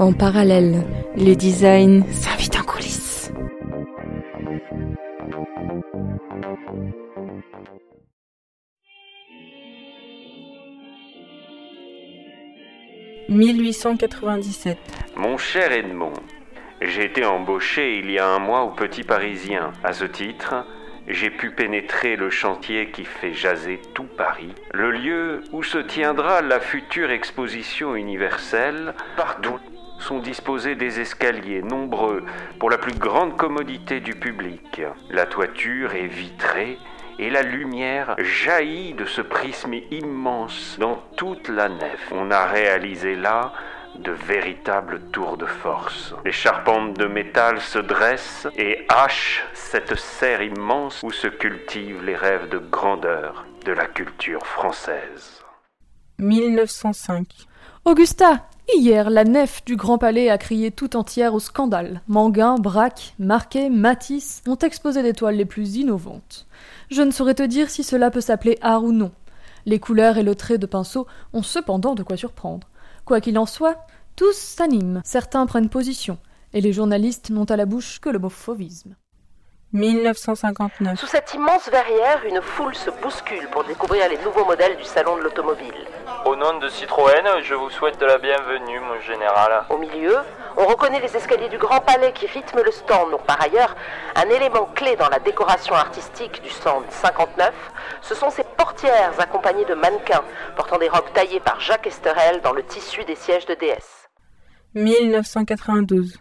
En parallèle, le design s'invite en coulisses. « 1897. Mon cher Edmond, j'ai été embauché il y a un mois au Petit Parisien. À ce titre, j'ai pu pénétrer le chantier qui fait jaser tout Paris, le lieu où se tiendra la future exposition universelle, dont sont disposés des escaliers nombreux pour la plus grande commodité du public. La toiture est vitrée et la lumière jaillit de ce prisme immense dans toute la nef. On a réalisé là de véritables tours de force. Les charpentes de métal se dressent et hachent cette serre immense où se cultivent les rêves de grandeur de la culture française. 1905. Augusta, hier, la nef du Grand Palais a crié tout entière au scandale. Manguin, Braque, Marquet, Matisse ont exposé des toiles les plus innovantes. Je ne saurais te dire si cela peut s'appeler art ou non. Les couleurs et le trait de pinceau ont cependant de quoi surprendre. Quoi qu'il en soit, tous s'animent, certains prennent position, et les journalistes n'ont à la bouche que le mot fauvisme. 1959. Sous cette immense verrière, une foule se bouscule pour découvrir les nouveaux modèles du salon de l'automobile. Au nom de Citroën, je vous souhaite de la bienvenue, mon général. Au milieu, on reconnaît les escaliers du Grand Palais qui rythment le stand. Donc, par ailleurs, un élément clé dans la décoration artistique du stand 59, ce sont ces portières accompagnées de mannequins portant des robes taillées par Jacques Esterel dans le tissu des sièges de DS. 1992.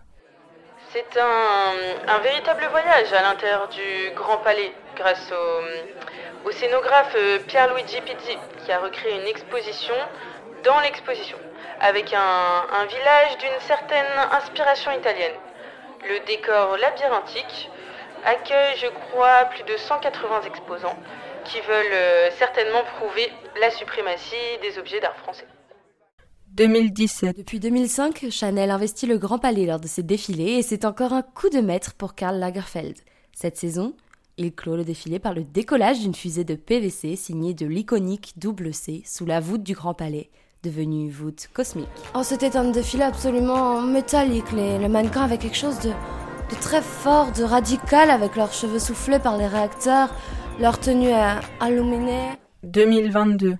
C'est un, véritable voyage à l'intérieur du Grand Palais grâce au, scénographe euh, Pierre-Luigi Pizzi qui a recréé une exposition dans l'exposition avec un, un village d'une certaine inspiration italienne. Le décor labyrinthique accueille, je crois, plus de 180 exposants qui veulent euh, certainement prouver la suprématie des objets d'art français. 2017. Depuis 2005, Chanel investit le Grand Palais lors de ses défilés et c'est encore un coup de maître pour Karl Lagerfeld. Cette saison, il clôt le défilé par le décollage d'une fusée de PVC signée de l'iconique double C sous la voûte du Grand Palais, devenue voûte cosmique. Oh, c'était un défilé absolument métallique. Les, le mannequin avait quelque chose de, de très fort, de radical avec leurs cheveux soufflés par les réacteurs, leur tenue illuminée. 2022.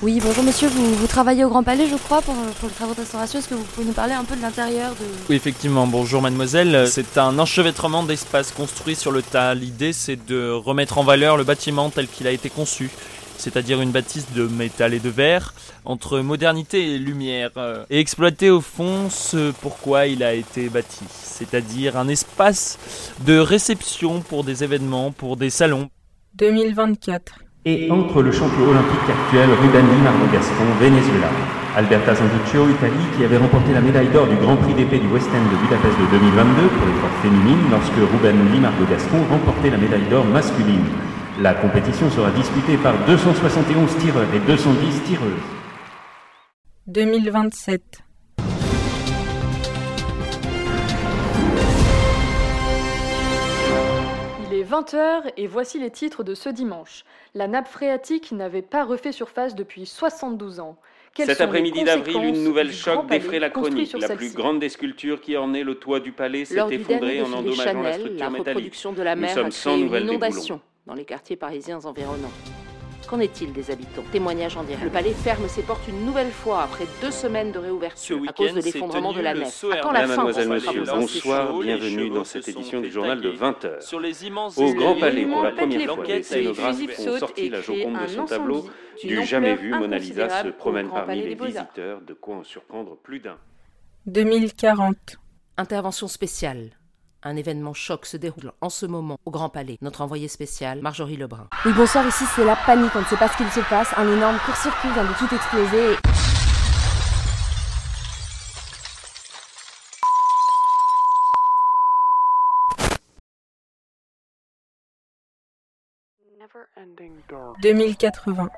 Oui, bonjour monsieur, vous, vous, travaillez au Grand Palais, je crois, pour, pour le travaux de restauration. Est-ce que vous pouvez nous parler un peu de l'intérieur de... Oui, effectivement, bonjour mademoiselle. C'est un enchevêtrement d'espaces construits sur le tas. L'idée, c'est de remettre en valeur le bâtiment tel qu'il a été conçu, c'est-à-dire une bâtisse de métal et de verre, entre modernité et lumière, et exploiter au fond ce pourquoi il a été bâti, c'est-à-dire un espace de réception pour des événements, pour des salons. 2024. Et entre le champion olympique actuel Ruben Limardo Gaston, Venezuela, Alberta Santuccio, Italie, qui avait remporté la médaille d'or du Grand Prix d'épée du West End de Budapest de 2022 pour l'épreuve féminine, lorsque Ruben Limardo Gaston remportait la médaille d'or masculine. La compétition sera disputée par 271 tireurs et 210 tireuses. 2027. 20h et voici les titres de ce dimanche. La nappe phréatique n'avait pas refait surface depuis 72 ans. Quelles Cet après-midi d'avril, une nouvelle choc défraie la chronique. La plus grande des sculptures qui ornait le toit du palais s'est effondrée en endommageant la Chanel, structure la métallique. reproduction de la Nous mer sommes a sans nouvelles inondation dans les quartiers parisiens environnants. Qu'en est-il des habitants? Témoignage en direct. Le palais ferme ses portes une nouvelle fois après deux semaines de réouverture à cause de l'effondrement de la nef. À quand la fin Mademoiselle, monsieur, bonsoir, bienvenue dans cette édition du journal de tailler 20h. Sur les immenses Au Grand Palais, pour la première fois, les scénographes ont sorti la Joconde de son tableau du d'une jamais vu. Mona Lisa se promène parmi Palais les visiteurs, de quoi en surprendre plus d'un? 2040. Intervention spéciale. Un événement choc se déroule en ce moment au Grand Palais. Notre envoyé spécial, Marjorie Lebrun. Oui, bonsoir, ici c'est la panique, on ne sait pas ce qu'il se passe. Un énorme court-circuit vient de tout exploser. et- « 2080.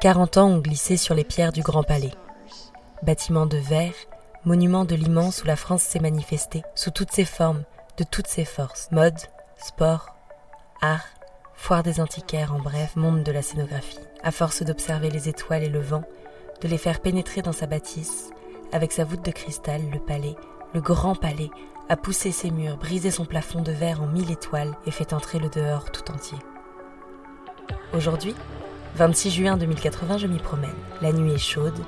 40 ans ont glissé sur les pierres du Grand Palais. Bâtiment de verre, monument de l'immense où la France s'est manifestée, sous toutes ses formes, de toutes ses forces. Mode, sport, art, foire des antiquaires, en bref, monde de la scénographie. À force d'observer les étoiles et le vent, de les faire pénétrer dans sa bâtisse, Avec sa voûte de cristal, le palais, le grand palais, a poussé ses murs, brisé son plafond de verre en mille étoiles et fait entrer le dehors tout entier. Aujourd'hui, 26 juin 2080, je m'y promène. La nuit est chaude,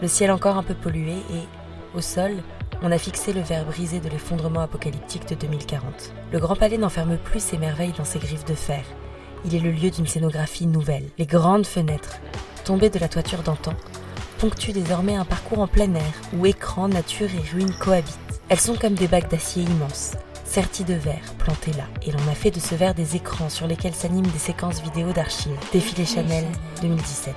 le ciel encore un peu pollué et, au sol, on a fixé le verre brisé de l'effondrement apocalyptique de 2040. Le Grand Palais n'enferme plus ses merveilles dans ses griffes de fer. Il est le lieu d'une scénographie nouvelle. Les grandes fenêtres, tombées de la toiture d'antan, ponctuent désormais un parcours en plein air où écran, nature et ruines cohabitent. Elles sont comme des bacs d'acier immenses, sertis de verre, plantés là. Et l'on a fait de ce verre des écrans sur lesquels s'animent des séquences vidéo d'archives. Défilé Chanel 2017,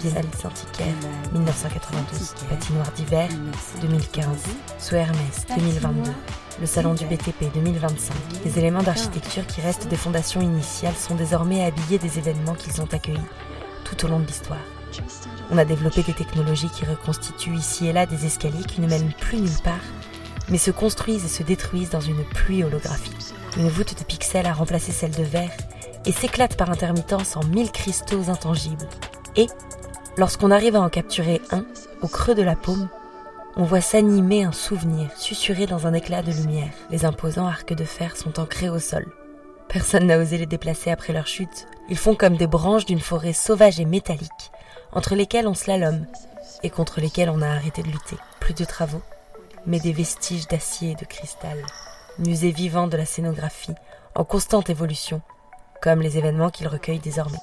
Biennale Saint-Icaire 1992, Patinoire d'hiver 2015, Sous Hermès 2022, le Salon du BTP 2025. Les éléments d'architecture qui restent des fondations initiales sont désormais habillés des événements qu'ils ont accueillis tout au long de l'histoire. On a développé des technologies qui reconstituent ici et là des escaliers qui ne mènent plus nulle part, mais se construisent et se détruisent dans une pluie holographique. Une voûte de pixels a remplacé celle de verre et s'éclate par intermittence en mille cristaux intangibles. Et, lorsqu'on arrive à en capturer un, au creux de la paume, on voit s'animer un souvenir susurré dans un éclat de lumière. Les imposants arcs de fer sont ancrés au sol. Personne n'a osé les déplacer après leur chute. Ils font comme des branches d'une forêt sauvage et métallique, entre lesquelles on slalome et contre lesquelles on a arrêté de lutter. Plus de travaux, mais des vestiges d'acier et de cristal, musée vivant de la scénographie, en constante évolution, comme les événements qu'il recueille désormais.